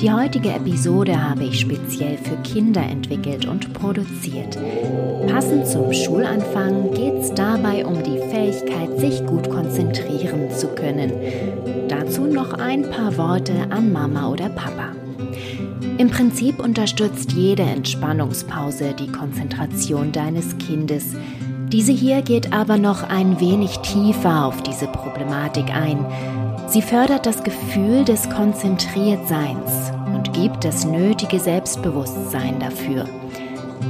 Die heutige Episode habe ich speziell für Kinder entwickelt und produziert. Passend zum Schulanfang geht es dabei um die Fähigkeit, sich gut konzentrieren zu können. Dazu noch ein paar Worte an Mama oder Papa. Im Prinzip unterstützt jede Entspannungspause die Konzentration deines Kindes. Diese hier geht aber noch ein wenig tiefer auf diese Problematik ein. Sie fördert das Gefühl des Konzentriertseins und gibt das nötige Selbstbewusstsein dafür.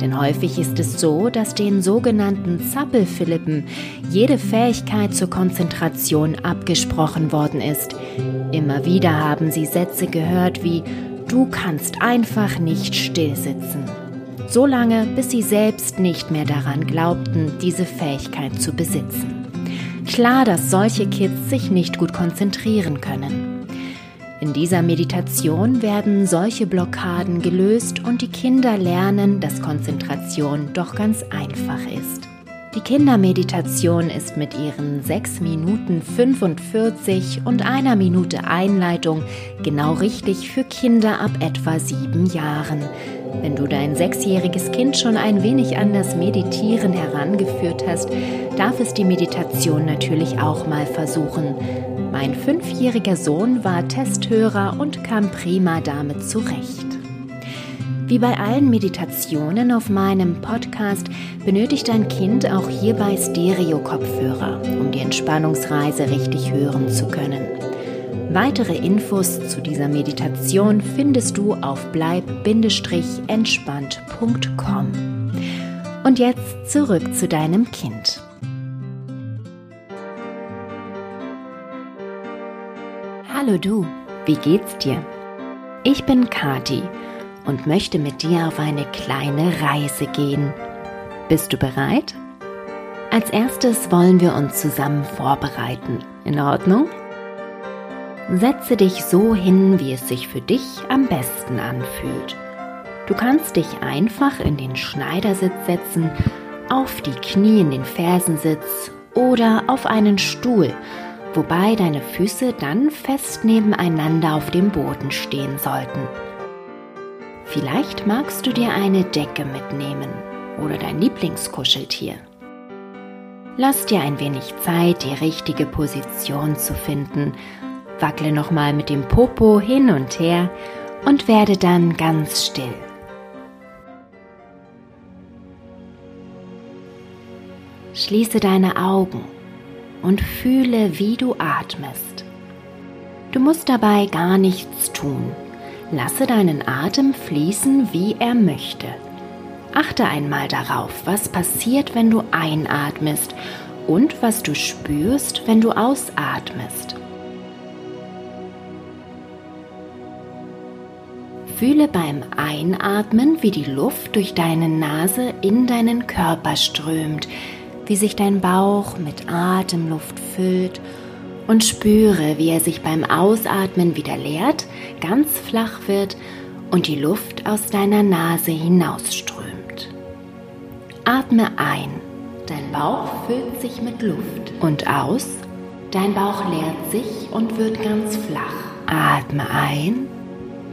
Denn häufig ist es so, dass den sogenannten Zappelphilippen jede Fähigkeit zur Konzentration abgesprochen worden ist. Immer wieder haben sie Sätze gehört wie Du kannst einfach nicht stillsitzen. So lange, bis sie selbst nicht mehr daran glaubten, diese Fähigkeit zu besitzen. Klar, dass solche Kids sich nicht gut konzentrieren können. In dieser Meditation werden solche Blockaden gelöst und die Kinder lernen, dass Konzentration doch ganz einfach ist. Die Kindermeditation ist mit ihren 6 Minuten 45 und einer Minute Einleitung genau richtig für Kinder ab etwa sieben Jahren. Wenn du dein sechsjähriges Kind schon ein wenig an das Meditieren herangeführt hast, darf es die Meditation natürlich auch mal versuchen. Mein fünfjähriger Sohn war Testhörer und kam prima damit zurecht. Wie bei allen Meditationen auf meinem Podcast benötigt dein Kind auch hierbei Stereo-Kopfhörer, um die Entspannungsreise richtig hören zu können. Weitere Infos zu dieser Meditation findest du auf bleib-entspannt.com. Und jetzt zurück zu deinem Kind. Hallo du, wie geht's dir? Ich bin Kati und möchte mit dir auf eine kleine Reise gehen. Bist du bereit? Als erstes wollen wir uns zusammen vorbereiten. In Ordnung? Setze dich so hin, wie es sich für dich am besten anfühlt. Du kannst dich einfach in den Schneidersitz setzen, auf die Knie in den Fersensitz oder auf einen Stuhl, wobei deine Füße dann fest nebeneinander auf dem Boden stehen sollten. Vielleicht magst du dir eine Decke mitnehmen oder dein Lieblingskuscheltier. Lass dir ein wenig Zeit, die richtige Position zu finden. Wackle nochmal mit dem Popo hin und her und werde dann ganz still. Schließe deine Augen und fühle, wie du atmest. Du musst dabei gar nichts tun. Lasse deinen Atem fließen, wie er möchte. Achte einmal darauf, was passiert, wenn du einatmest und was du spürst, wenn du ausatmest. Fühle beim Einatmen, wie die Luft durch deine Nase in deinen Körper strömt, wie sich dein Bauch mit Atemluft füllt und spüre, wie er sich beim Ausatmen wieder leert, ganz flach wird und die Luft aus deiner Nase hinausströmt. Atme ein, dein Bauch füllt sich mit Luft und aus, dein Bauch leert sich und wird ganz flach. Atme ein,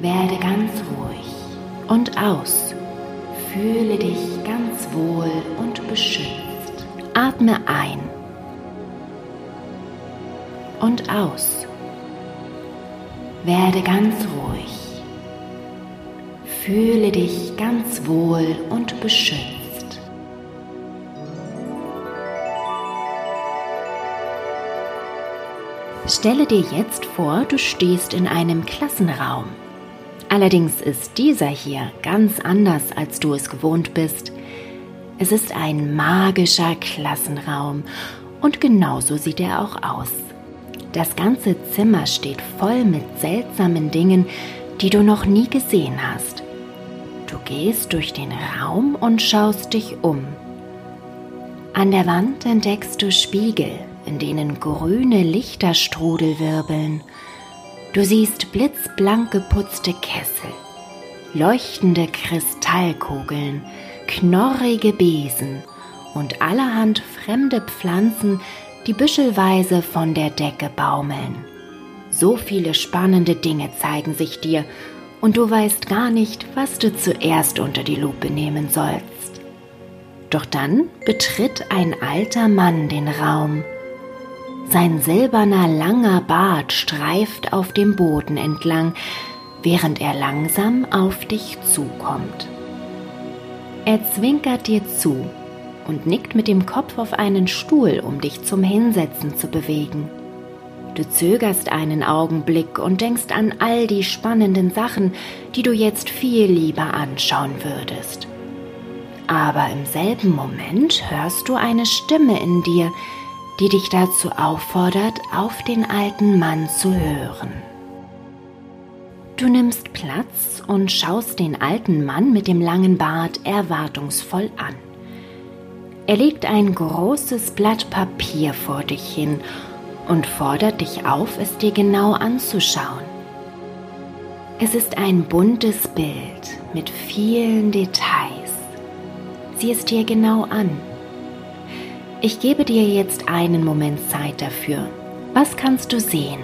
werde ganz ruhig und aus, fühle dich ganz wohl und beschützt. Atme ein und aus. Werde ganz ruhig. Fühle dich ganz wohl und beschützt. Stelle dir jetzt vor, du stehst in einem Klassenraum. Allerdings ist dieser hier ganz anders, als du es gewohnt bist. Es ist ein magischer Klassenraum und genauso sieht er auch aus. Das ganze Zimmer steht voll mit seltsamen Dingen, die du noch nie gesehen hast. Du gehst durch den Raum und schaust dich um. An der Wand entdeckst du Spiegel, in denen grüne Lichterstrudel wirbeln. Du siehst blitzblank geputzte Kessel, leuchtende Kristallkugeln, knorrige Besen und allerhand fremde Pflanzen, die büschelweise von der Decke baumeln. So viele spannende Dinge zeigen sich dir und du weißt gar nicht, was du zuerst unter die Lupe nehmen sollst. Doch dann betritt ein alter Mann den Raum. Sein silberner langer Bart streift auf dem Boden entlang, während er langsam auf dich zukommt. Er zwinkert dir zu und nickt mit dem Kopf auf einen Stuhl, um dich zum Hinsetzen zu bewegen. Du zögerst einen Augenblick und denkst an all die spannenden Sachen, die du jetzt viel lieber anschauen würdest. Aber im selben Moment hörst du eine Stimme in dir, die dich dazu auffordert, auf den alten Mann zu hören. Du nimmst Platz und schaust den alten Mann mit dem langen Bart erwartungsvoll an. Er legt ein großes Blatt Papier vor dich hin und fordert dich auf, es dir genau anzuschauen. Es ist ein buntes Bild mit vielen Details. Sieh es dir genau an. Ich gebe dir jetzt einen Moment Zeit dafür. Was kannst du sehen?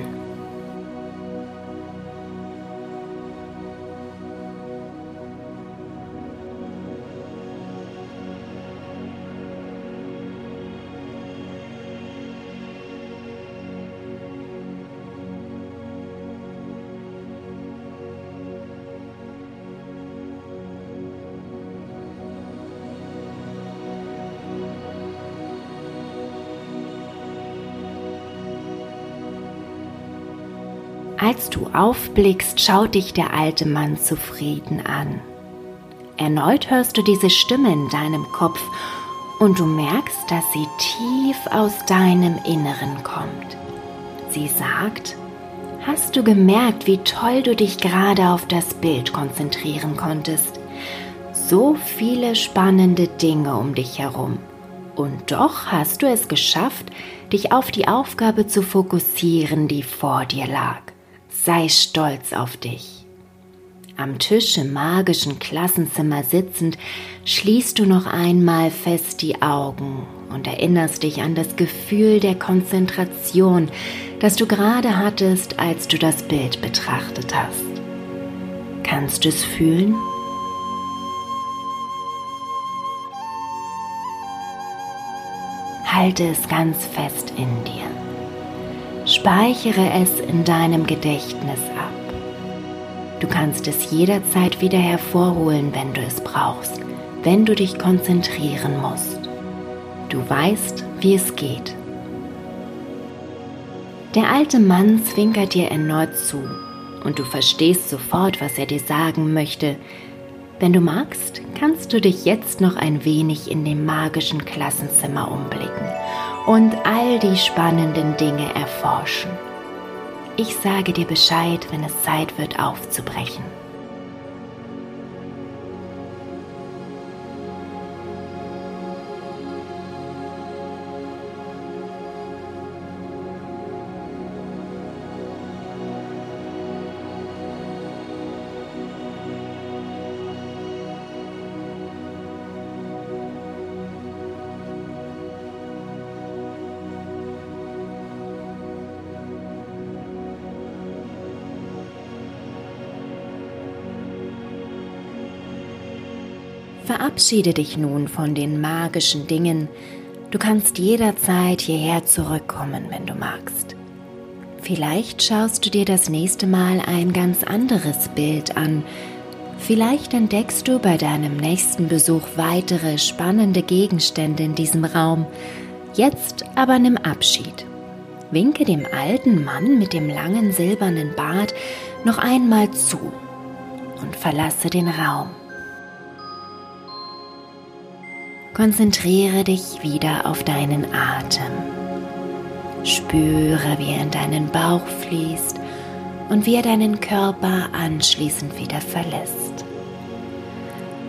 Als du aufblickst, schaut dich der alte Mann zufrieden an. Erneut hörst du diese Stimme in deinem Kopf und du merkst, dass sie tief aus deinem Inneren kommt. Sie sagt, hast du gemerkt, wie toll du dich gerade auf das Bild konzentrieren konntest? So viele spannende Dinge um dich herum. Und doch hast du es geschafft, dich auf die Aufgabe zu fokussieren, die vor dir lag. Sei stolz auf dich. Am Tisch im magischen Klassenzimmer sitzend, schließt du noch einmal fest die Augen und erinnerst dich an das Gefühl der Konzentration, das du gerade hattest, als du das Bild betrachtet hast. Kannst du es fühlen? Halte es ganz fest in dir. Speichere es in deinem Gedächtnis ab. Du kannst es jederzeit wieder hervorholen, wenn du es brauchst, wenn du dich konzentrieren musst. Du weißt, wie es geht. Der alte Mann zwinkert dir erneut zu und du verstehst sofort, was er dir sagen möchte. Wenn du magst, kannst du dich jetzt noch ein wenig in dem magischen Klassenzimmer umblicken und all die spannenden Dinge erforschen. Ich sage dir Bescheid, wenn es Zeit wird aufzubrechen. Verabschiede dich nun von den magischen Dingen. Du kannst jederzeit hierher zurückkommen, wenn du magst. Vielleicht schaust du dir das nächste Mal ein ganz anderes Bild an. Vielleicht entdeckst du bei deinem nächsten Besuch weitere spannende Gegenstände in diesem Raum. Jetzt aber nimm Abschied. Winke dem alten Mann mit dem langen silbernen Bart noch einmal zu und verlasse den Raum. Konzentriere dich wieder auf deinen Atem. Spüre, wie er in deinen Bauch fließt und wie er deinen Körper anschließend wieder verlässt.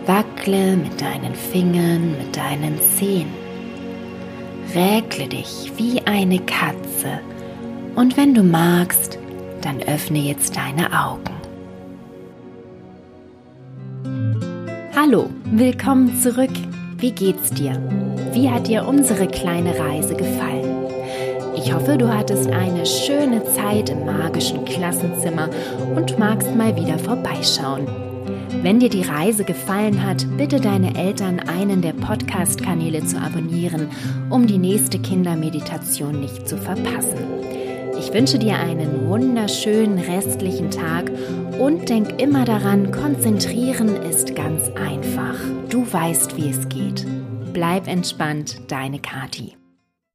Wackle mit deinen Fingern, mit deinen Zehen. Räkle dich wie eine Katze und wenn du magst, dann öffne jetzt deine Augen. Hallo, willkommen zurück wie geht's dir? Wie hat dir unsere kleine Reise gefallen? Ich hoffe, du hattest eine schöne Zeit im magischen Klassenzimmer und magst mal wieder vorbeischauen. Wenn dir die Reise gefallen hat, bitte deine Eltern, einen der Podcast-Kanäle zu abonnieren, um die nächste Kindermeditation nicht zu verpassen. Ich wünsche dir einen wunderschönen restlichen Tag und denk immer daran, konzentrieren ist ganz einfach. Du weißt, wie es geht. Bleib entspannt, deine Kati.